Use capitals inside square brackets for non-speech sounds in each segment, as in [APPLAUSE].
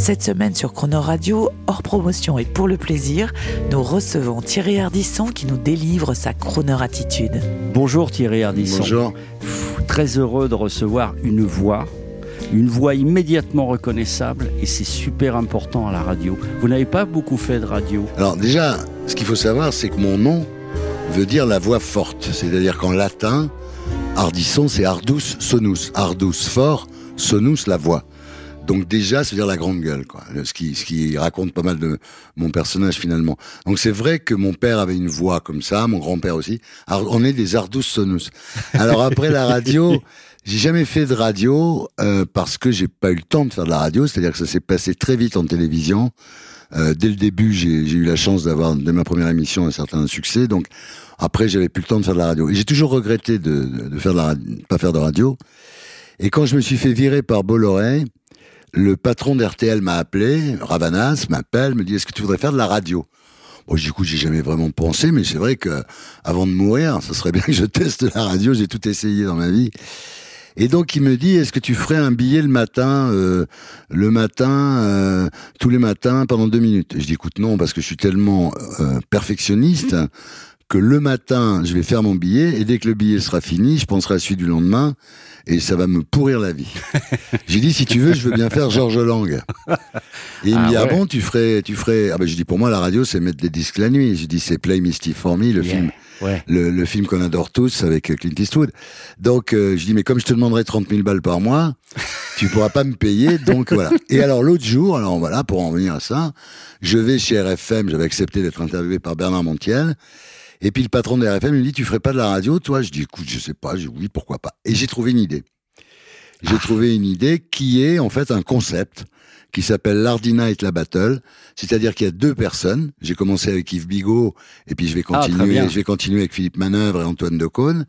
Cette semaine sur Croner Radio, hors promotion et pour le plaisir, nous recevons Thierry Ardisson qui nous délivre sa Croner attitude. Bonjour Thierry Ardisson. Bonjour. Pff, Très heureux de recevoir une voix, une voix immédiatement reconnaissable et c'est super important à la radio. Vous n'avez pas beaucoup fait de radio? Alors déjà, ce qu'il faut savoir, c'est que mon nom veut dire la voix forte. C'est-à-dire qu'en latin, Ardisson, c'est Ardus sonus. Ardus fort, sonus la voix. Donc déjà, ça veut dire la grande gueule, quoi. Ce qui, ce qui raconte pas mal de mon personnage finalement. Donc c'est vrai que mon père avait une voix comme ça, mon grand-père aussi. Ar- On est des Ardus sonus. Alors après la radio, [LAUGHS] j'ai jamais fait de radio euh, parce que j'ai pas eu le temps de faire de la radio. C'est-à-dire que ça s'est passé très vite en télévision. Euh, dès le début, j'ai eu la chance d'avoir dès ma première émission un certain succès. Donc après, j'avais plus le temps de faire de la radio. Et j'ai toujours regretté de, de, de faire de la radio, pas faire de radio. Et quand je me suis fait virer par Bolloré, le patron d'RTL m'a appelé, Ravanas m'appelle, me dit est-ce que tu voudrais faire de la radio? Bon, du coup, j'ai jamais vraiment pensé, mais c'est vrai que avant de mourir, ça serait bien que je teste la radio. J'ai tout essayé dans ma vie. Et donc il me dit est-ce que tu ferais un billet le matin, euh, le matin, euh, tous les matins pendant deux minutes? Je dis écoute non parce que je suis tellement euh, perfectionniste que le matin je vais faire mon billet et dès que le billet sera fini, je penserai à celui du lendemain et ça va me pourrir la vie. [LAUGHS] J'ai dit si tu veux je veux bien faire Georges Lang. Et il me Ah dit ah bon tu ferais tu ferais ah ben je dis pour moi la radio c'est mettre des disques la nuit. Je dis c'est Play Misty for Me le Yeah. film Ouais. le, le film qu'on adore tous avec Clint Eastwood. Donc euh, je dis mais comme je te demanderai 30 000 balles par mois, tu pourras pas me payer. Donc [LAUGHS] voilà. Et alors l'autre jour, alors voilà pour en venir à ça, je vais chez RFM, j'avais accepté d'être interviewé par Bernard Montiel. Et puis le patron de RFM me dit tu ferais pas de la radio toi? Je dis écoute je sais pas, je dis oui pourquoi pas. Et j'ai trouvé une idée. J'ai trouvé une idée qui est en fait un concept qui s'appelle Lardy Night la Battle, c'est-à-dire qu'il y a deux personnes. J'ai commencé avec Yves Bigot et puis je vais Ah, continuer, bien. je vais continuer avec Philippe Manœuvre et Antoine Decaune.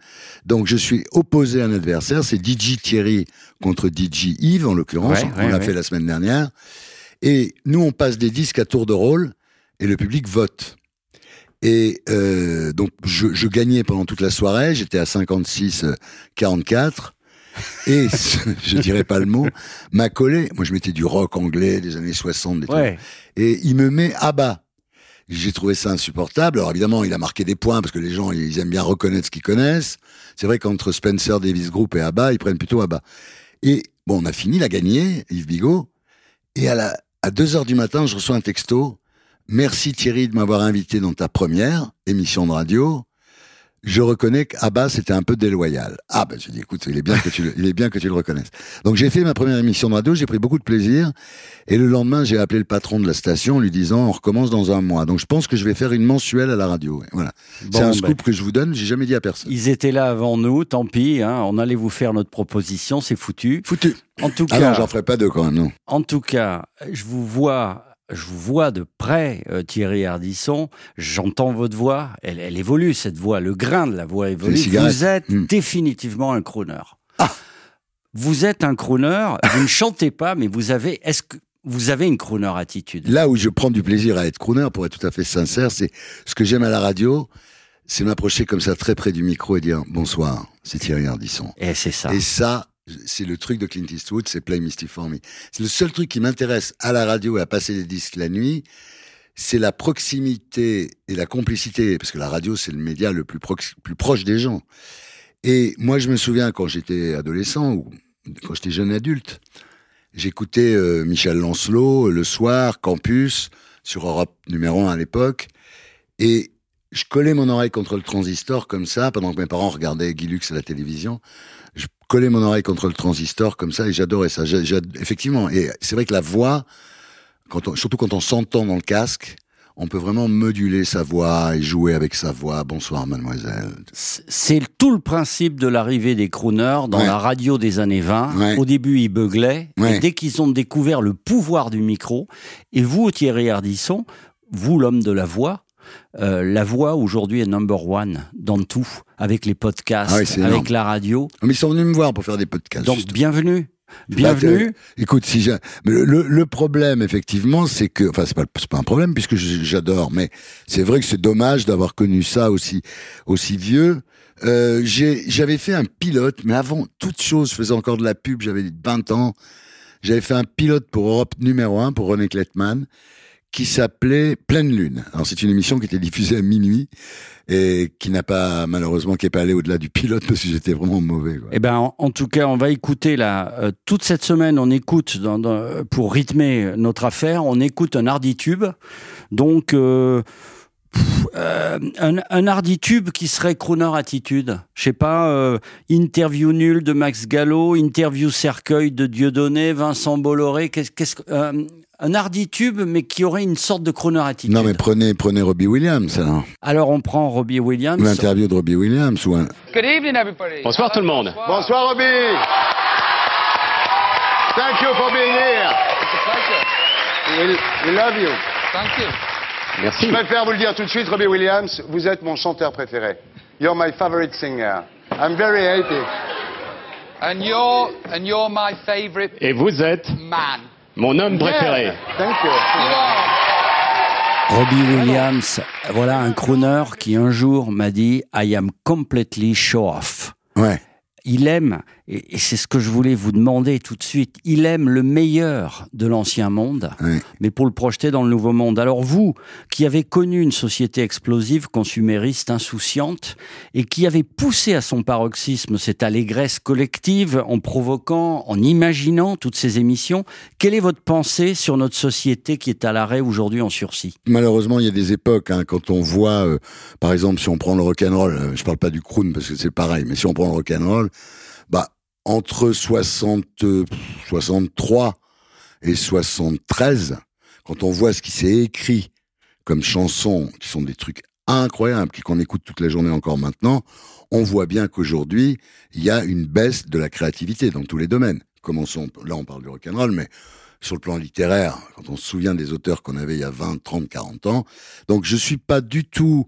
Donc je suis opposé à un adversaire, c'est DJ Thierry contre DJ Yves en l'occurrence. Ouais, on ouais, l'a ouais. fait la semaine dernière. Et nous on passe des disques à tour de rôle et le public vote. Et euh, donc je, je gagnais pendant toute la soirée, j'étais à 56 euh, 44 et je dirais pas le mot, m'a collé. Moi je mettais du rock anglais des années 60 des. Ouais. et il me met à bas. J'ai trouvé ça insupportable. Alors évidemment, il a marqué des points parce que les gens ils aiment bien reconnaître ce qu'ils connaissent. C'est vrai qu'entre Spencer Davis Group et Abba, ils prennent plutôt Abba. Et bon, on a fini, il a gagné, Yves Bigot. Et à la à 2 heures du matin, je reçois un texto. Merci Thierry de m'avoir invité dans ta première émission de radio. Je reconnais qu'Abba c'était un peu déloyal. Ah ben je dis écoute, il est bien que tu le, il est bien que tu le reconnaisses. Donc j'ai fait ma première émission de radio, j'ai pris beaucoup de plaisir et le lendemain, j'ai appelé le patron de la station en lui disant on recommence dans un mois. Donc je pense que je vais faire une mensuelle à la radio. Voilà. Bon, C'est un ben, scoop que je vous donne, j'ai jamais dit à personne. Ils étaient là avant nous, tant pis. Hein, on allait vous faire notre proposition, c'est foutu. Foutu. En tout Ah cas, j'en ferai pas deux quand même, non. En tout cas, je vous vois, je vous vois de près, euh, Thierry Ardisson. J'entends votre voix. Elle, elle évolue, cette voix. Le grain de la voix évolue. Vous êtes Hmm. définitivement un crooner. Ah. Vous êtes un crooner. vous ne chantez pas, mais vous avez, est-ce que vous avez une crooner attitude? Là où je prends du plaisir à être crooner, pour être tout à fait sincère, c'est ce que j'aime à la radio, c'est m'approcher comme ça très près du micro et dire bonsoir, c'est Thierry Ardisson. Et c'est ça. Et ça, c'est le truc de Clint Eastwood, c'est Play Misty for Me. C'est le seul truc qui m'intéresse à la radio et à passer les disques la nuit, c'est la proximité et la complicité, parce que la radio, c'est le média le plus, plus proche des gens. Et moi, je me souviens quand j'étais adolescent ou quand j'étais jeune adulte, j'écoutais euh, Michel Lancelot le soir, Campus, sur Europe numéro 1 à l'époque, et je collais mon oreille contre le transistor comme ça, pendant que mes parents regardaient Guy Lux à la télévision. Je collais mon oreille contre le transistor comme ça et j'adorais ça. Effectivement, et c'est vrai que la voix, quand on- surtout quand on s'entend dans le casque, on peut vraiment moduler sa voix et jouer avec sa voix. Bonsoir, mademoiselle. C'est tout le principe de l'arrivée des crooners dans Ouais. la radio des années 20. Ouais. Au début, ils beuglaient. Ouais. Et dès qu'ils ont découvert le pouvoir du micro, et vous, Thierry Ardisson, vous, l'homme de la voix, euh, la voix aujourd'hui est number one dans tout, avec les podcasts, Ah oui, avec la radio. Mais ils sont venus me voir pour faire des podcasts. Donc justement. bienvenue, Bah, bienvenue. euh, écoute, si j'ai- le, le- le problème, effectivement, c'est que, enfin, c'est pas, c'est pas un problème puisque j'adore, mais c'est vrai que c'est dommage d'avoir connu ça aussi, aussi vieux. Euh, j'avais fait un pilote, mais avant toute chose, je faisais encore de la pub, j'avais 20 ans. J'avais fait un pilote pour Europe numéro 1, pour René Klettmann, qui s'appelait Pleine Lune. Alors c'est une émission qui était diffusée à minuit et qui n'a pas, malheureusement, qui est pas allée au-delà du pilote parce que j'étais vraiment mauvais. Eh ben, en, tout cas, on va écouter là euh, toute cette semaine. On écoute pour rythmer notre affaire. On écoute un harditube. Donc, euh, euh, un, un harditube qui serait crooner attitude. Je sais pas. interview nulle de Max Gallo, interview cercueil de Dieudonné, Vincent Bolloré. Qu'est-ce, qu'est-ce un harditube, mais qui aurait une sorte de crooner attitude. Non mais prenez, prenez Robbie Williams alors. Alors, on prend Robbie Williams. L'interview de Robbie Williams ou un, Good evening, everybody. Bonsoir tout le monde. Bonsoir Robbie. Thank you for being here. It's a pleasure. We, we love you. Thank you. Merci. Je préfère vous le dire tout de suite, Robbie Williams, vous êtes mon chanteur préféré. You're my favorite singer. I'm very happy. And you're and you're my favourite Et vous êtes man. Mon homme préféré. Thank you. Robbie Williams, voilà un crooner qui un jour m'a dit I am completely show off. ouais. Il aime, et c'est ce que je voulais vous demander tout de suite, il aime le meilleur de l'ancien monde, mais pour le projeter dans le nouveau monde. Alors vous, qui avez connu une société explosive, consumériste, insouciante, et qui avez poussé à son paroxysme cette allégresse collective en provoquant, en imaginant toutes ces émissions, quelle est votre pensée sur notre société qui est à l'arrêt aujourd'hui en sursis? Malheureusement, il y a des époques hein, quand on voit, euh, par exemple, si on prend le rock'n'roll, euh, je parle pas du croon parce que c'est pareil, mais si on prend le rock'n'roll, bah entre 60, euh, 63 et 73, quand on voit ce qui s'est écrit comme chansons, qui sont des trucs incroyables, qu'on écoute toute la journée encore maintenant, on voit bien qu'aujourd'hui, il y a une baisse de la créativité dans tous les domaines. Commençons, là on parle du rock'n'roll, mais sur le plan littéraire, quand on se souvient des auteurs qu'on avait il y a 20, 30, 40 ans. Donc je suis pas du tout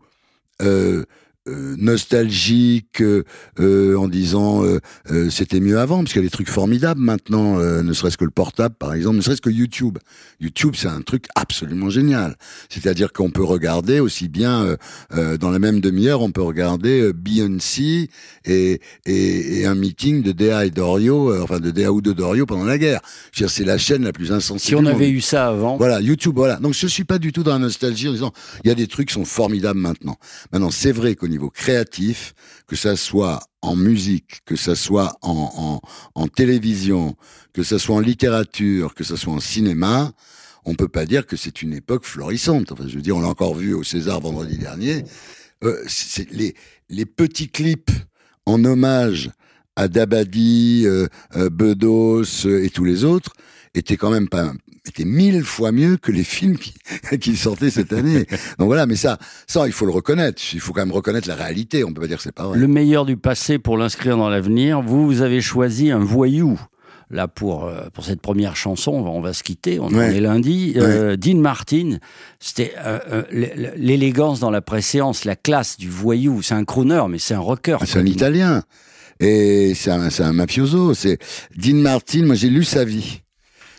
euh, euh, nostalgique euh, euh, en disant euh, euh, c'était mieux avant, parce qu'il y a des trucs formidables maintenant, euh, ne serait-ce que le portable par exemple, ne serait-ce que YouTube. YouTube c'est un truc absolument génial. C'est-à-dire qu'on peut regarder aussi bien euh, euh, dans la même demi-heure, on peut regarder euh, Beyoncé et, et, et un meeting de Dea et Dorio, euh, enfin de Dea ou de Dorio pendant la guerre. C'est la chaîne la plus insensée. Si on avait eu ça avant, Voilà, YouTube, voilà. Donc je suis pas du tout dans la nostalgie en disant il y a des trucs qui sont formidables maintenant. Maintenant, c'est vrai qu'au niveau créatif, que ça soit en musique, que ça soit en, en, télévision, que ça soit en littérature, que ça soit en cinéma, on peut pas dire que c'est une époque florissante. Enfin, je veux dire, on l'a encore vu au César vendredi dernier. Euh, les, les petits clips en hommage à Dabadi, euh, euh, Bedos euh, et tous les autres étaient quand même pas étaient mille fois mieux que les films qui, [LAUGHS] qui sortaient cette année. Donc voilà, mais ça, ça, il faut le reconnaître. Il faut quand même reconnaître la réalité. On peut pas dire que c'est pas vrai. le meilleur du passé pour l'inscrire dans l'avenir, vous, vous avez choisi un voyou. Là, pour, euh, pour cette première chanson, on va, on va se quitter, on en est lundi. Euh, Dean Martin, c'était euh, l'élégance dans la préséance, la classe du voyou. C'est un crooner, mais c'est un rocker. C'est un Italien. Et c'est un, c'est un mafioso. C'est Dean Martin. Moi, j'ai lu sa vie.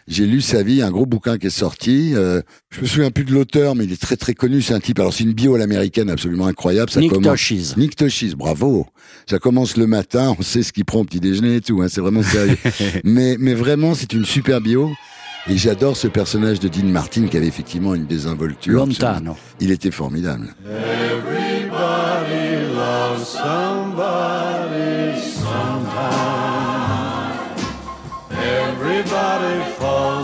J'ai lu sa vie, un gros bouquin qui est sorti. Euh, je me souviens plus de l'auteur, mais il est très très connu. C'est un type. Alors c'est une bio à l'américaine absolument incroyable. Ça Nick commence. Toshiz. Nick Toshis, bravo. Ça commence le matin, on sait ce qu'il prend au petit déjeuner et tout. Hein, c'est vraiment sérieux. [LAUGHS] mais mais vraiment, c'est une super bio. Et j'adore ce personnage de Dean Martin qui avait effectivement une désinvolture. Lontano. Il était formidable. Everybody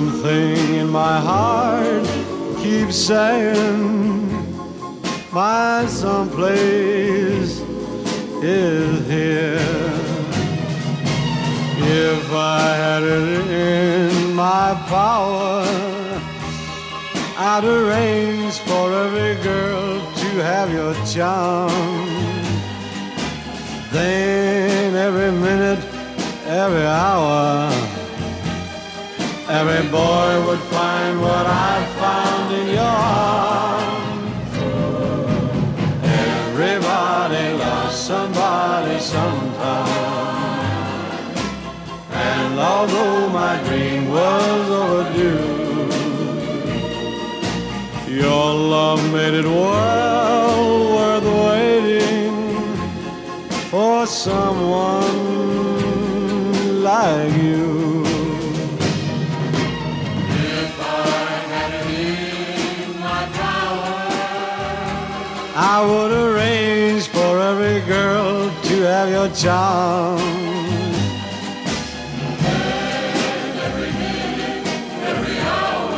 Something in my heart keeps saying my someplace is here. If I had it in my power, I'd arrange for every girl to have your charm. Then every minute, every hour, every boy would find what I found in your arms. Everybody lost somebody sometime. And although my dream was overdue, your love made it well worth waiting for someone I would arrange for every girl to have your charm. Every minute, every, hour.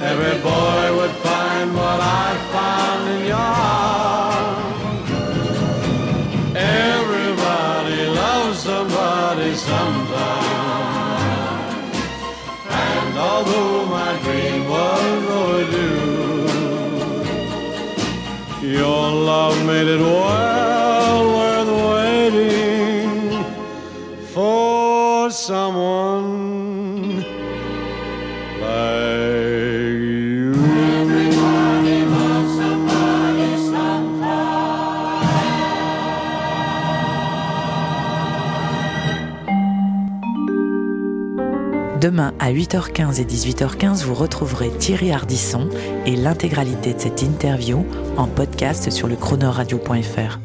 every boy would find what I found in your arms. Everybody loves somebody sometime. And although my dream your love made it well worth waiting for someone À 8h15 et 18h15, vous retrouverez Thierry Ardisson et l'intégralité de cette interview en podcast sur le chronoradio.fr.